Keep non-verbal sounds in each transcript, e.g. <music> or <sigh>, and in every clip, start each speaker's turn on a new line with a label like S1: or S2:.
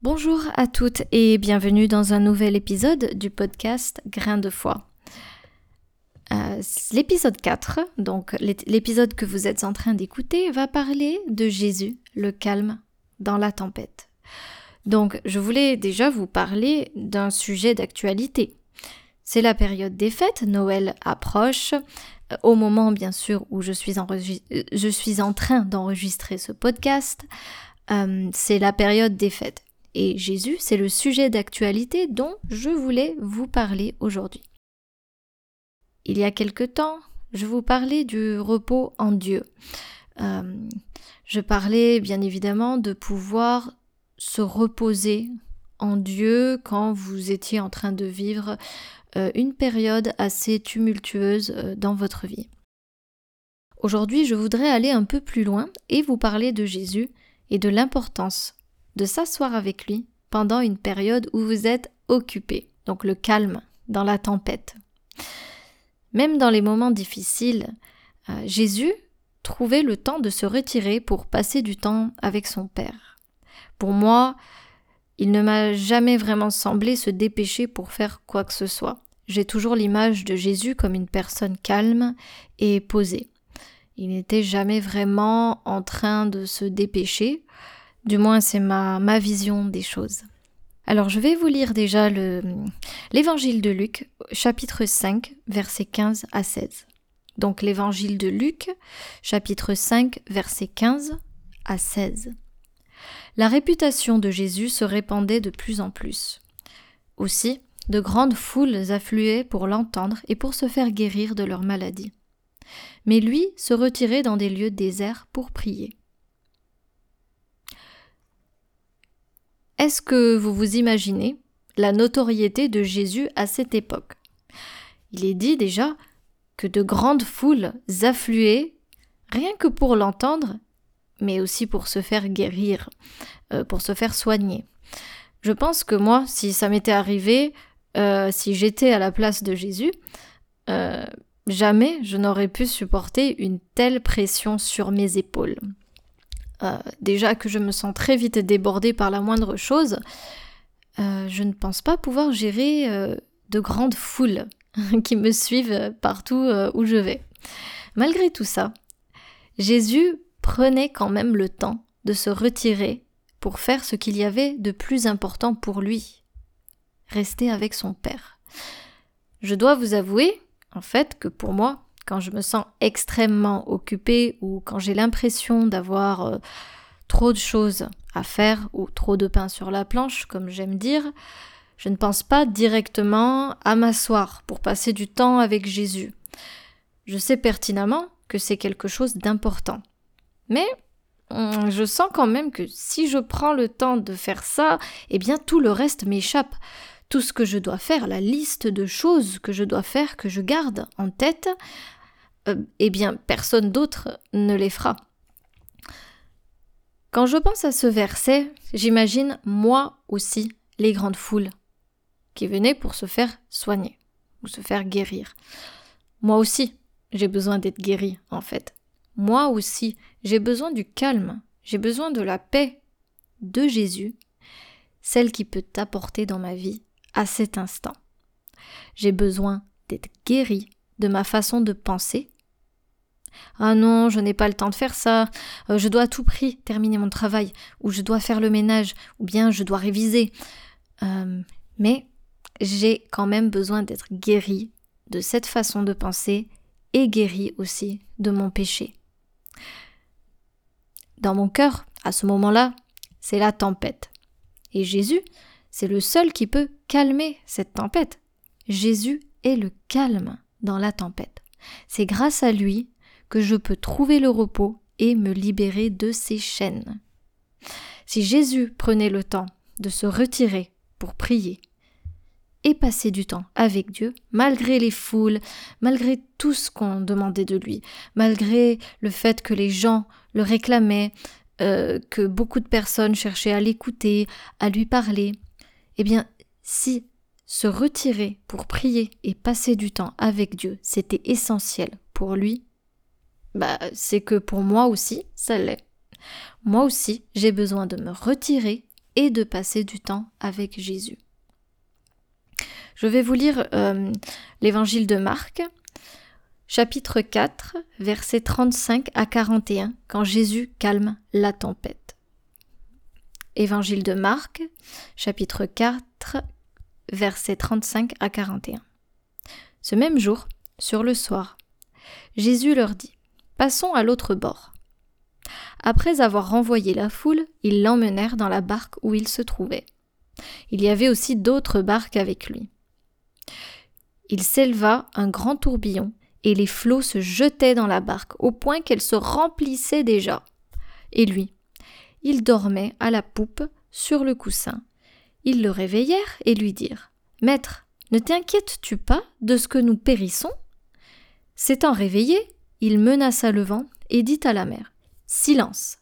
S1: Bonjour à toutes et bienvenue dans un nouvel épisode du podcast Grain de foi. Euh, l'épisode 4, donc l'épisode que vous êtes en train d'écouter, va parler de Jésus, le calme dans la tempête. Donc je voulais déjà vous parler d'un sujet d'actualité. C'est la période des fêtes, Noël approche, euh, au moment bien sûr où je suis, euh, je suis en train d'enregistrer ce podcast. c'est la période des fêtes et Jésus, c'est le sujet d'actualité dont je voulais vous parler aujourd'hui. Il y a quelque temps, je vous parlais du repos en Dieu. Euh, je parlais bien évidemment de pouvoir se reposer en Dieu quand vous étiez en train de vivre euh, une période assez tumultueuse euh, dans votre vie. Aujourd'hui, je voudrais aller un peu plus loin et vous parler de Jésus et de l'importance de s'asseoir avec lui pendant une période où vous êtes occupé, donc le calme dans la tempête. Même dans les moments difficiles, euh, Jésus trouvait le temps de se retirer pour passer du temps avec son Père. Pour moi, il ne m'a jamais vraiment semblé se dépêcher pour faire quoi que ce soit. J'ai toujours l'image de Jésus comme une personne calme et posée. Il n'était jamais vraiment en train de se dépêcher, du moins, c'est ma, ma vision des choses. Alors, je vais vous lire déjà l'évangile de Luc, chapitre 5, versets 15 à 16. Donc, l'évangile de Luc, chapitre 5, versets 15 à 16. La réputation de Jésus se répandait de plus en plus. Aussi, de grandes foules affluaient pour l'entendre et pour se faire guérir de leur maladie. Mais lui se retirait dans des lieux déserts pour prier. Est-ce que vous vous imaginez la notoriété de Jésus à cette époque? Il est dit déjà que de grandes foules affluaient, rien que pour l'entendre, mais aussi pour se faire guérir, euh, pour se faire soigner. Je pense que moi, si ça m'était arrivé, euh, si j'étais à la place de Jésus, euh, jamais je n'aurais pu supporter une telle pression sur mes épaules. Euh, déjà que je me sens très vite débordée par la moindre chose, euh, je ne pense pas pouvoir gérer euh, de grandes foules <laughs> qui me suivent partout où je vais. Malgré tout ça, Jésus prenait quand même le temps de se retirer pour faire ce qu'il y avait de plus important pour lui, rester avec son Père. Je dois vous avouer, en fait, que pour moi, quand je me sens extrêmement occupée ou quand j'ai l'impression d'avoir euh, trop de choses à faire ou trop de pain sur la planche, comme j'aime dire, je ne pense pas directement à m'asseoir pour passer du temps avec Jésus. Je sais pertinemment que c'est quelque chose d'important. Mais hum, je sens quand même que si je prends le temps de faire ça, eh bien tout le reste m'échappe tout ce que je dois faire, la liste de choses que je dois faire, que je garde en tête, euh, eh bien personne d'autre ne les fera. Quand je pense à ce verset, j'imagine moi aussi les grandes foules qui venaient pour se faire soigner ou se faire guérir. Moi aussi, j'ai besoin d'être guéri en fait. Moi aussi, j'ai besoin du calme, j'ai besoin de la paix de Jésus, celle qui peut apporter dans ma vie à cet instant. J'ai besoin d'être guéri de ma façon de penser. Ah non, je n'ai pas le temps de faire ça, euh, je dois à tout prix terminer mon travail, ou je dois faire le ménage, ou bien je dois réviser. Euh, mais j'ai quand même besoin d'être guéri de cette façon de penser et guéri aussi de mon péché. Dans mon cœur, à ce moment-là, c'est la tempête. Et Jésus, c'est le seul qui peut calmer cette tempête. Jésus est le calme dans la tempête. C'est grâce à lui que je peux trouver le repos et me libérer de ces chaînes. Si Jésus prenait le temps de se retirer pour prier et passer du temps avec Dieu, malgré les foules, malgré tout ce qu'on demandait de lui, malgré le fait que les gens le réclamaient, euh, que beaucoup de personnes cherchaient à l'écouter, à lui parler, eh bien, si se retirer pour prier et passer du temps avec Dieu, c'était essentiel pour lui, bah, c'est que pour moi aussi, ça l'est. Moi aussi, j'ai besoin de me retirer et de passer du temps avec Jésus. Je vais vous lire euh, l'évangile de Marc, chapitre 4, versets 35 à 41, quand Jésus calme la tempête. Évangile de Marc, chapitre 4, versets 35 à 41. Ce même jour, sur le soir, Jésus leur dit Passons à l'autre bord. Après avoir renvoyé la foule, ils l'emmenèrent dans la barque où il se trouvait. Il y avait aussi d'autres barques avec lui. Il s'éleva un grand tourbillon, et les flots se jetaient dans la barque, au point qu'elle se remplissait déjà. Et lui, il dormait à la poupe, sur le coussin. Ils le réveillèrent et lui dirent Maître, ne t'inquiètes-tu pas de ce que nous périssons? S'étant réveillé, il menaça le vent et dit à la mer Silence,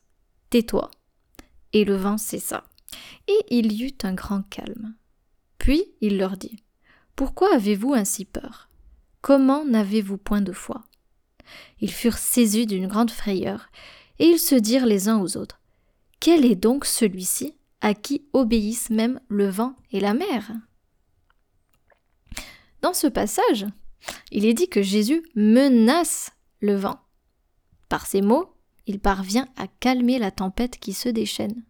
S1: tais-toi. Et le vent cessa. Et il y eut un grand calme. Puis il leur dit Pourquoi avez-vous ainsi peur? Comment n'avez-vous point de foi? Ils furent saisis d'une grande frayeur, et ils se dirent les uns aux autres Quel est donc celui-ci à qui obéissent même le vent et la mer? Dans ce passage, il est dit que Jésus menace le vent. Par ces mots, il parvient à calmer la tempête qui se déchaîne.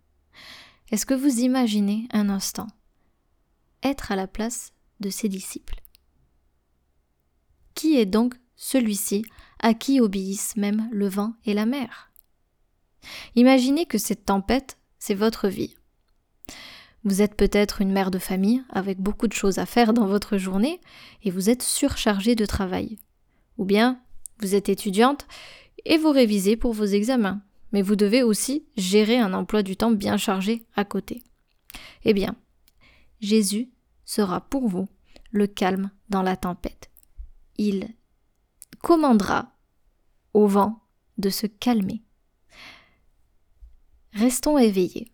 S1: Est-ce que vous imaginez un instant être à la place de ses disciples? Qui est donc celui-ci à qui obéissent même le vent et la mer? Imaginez que cette tempête, c'est votre vie. Vous êtes peut-être une mère de famille avec beaucoup de choses à faire dans votre journée et vous êtes surchargé de travail. Ou bien vous êtes étudiante et vous révisez pour vos examens, mais vous devez aussi gérer un emploi du temps bien chargé à côté. Eh bien, Jésus sera pour vous le calme dans la tempête. Il commandera au vent de se calmer. Restons éveillés.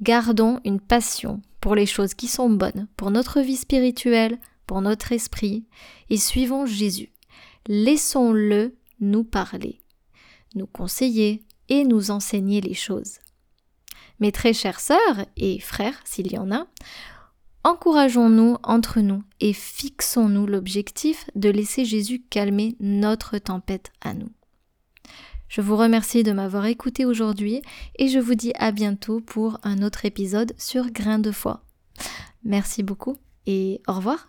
S1: Gardons une passion pour les choses qui sont bonnes, pour notre vie spirituelle, pour notre esprit, et suivons Jésus. Laissons-le nous parler nous conseiller et nous enseigner les choses. Mes très chères sœurs et frères, s'il y en a, encourageons-nous entre nous et fixons-nous l'objectif de laisser Jésus calmer notre tempête à nous. Je vous remercie de m'avoir écouté aujourd'hui et je vous dis à bientôt pour un autre épisode sur Grain de foi. Merci beaucoup et au revoir.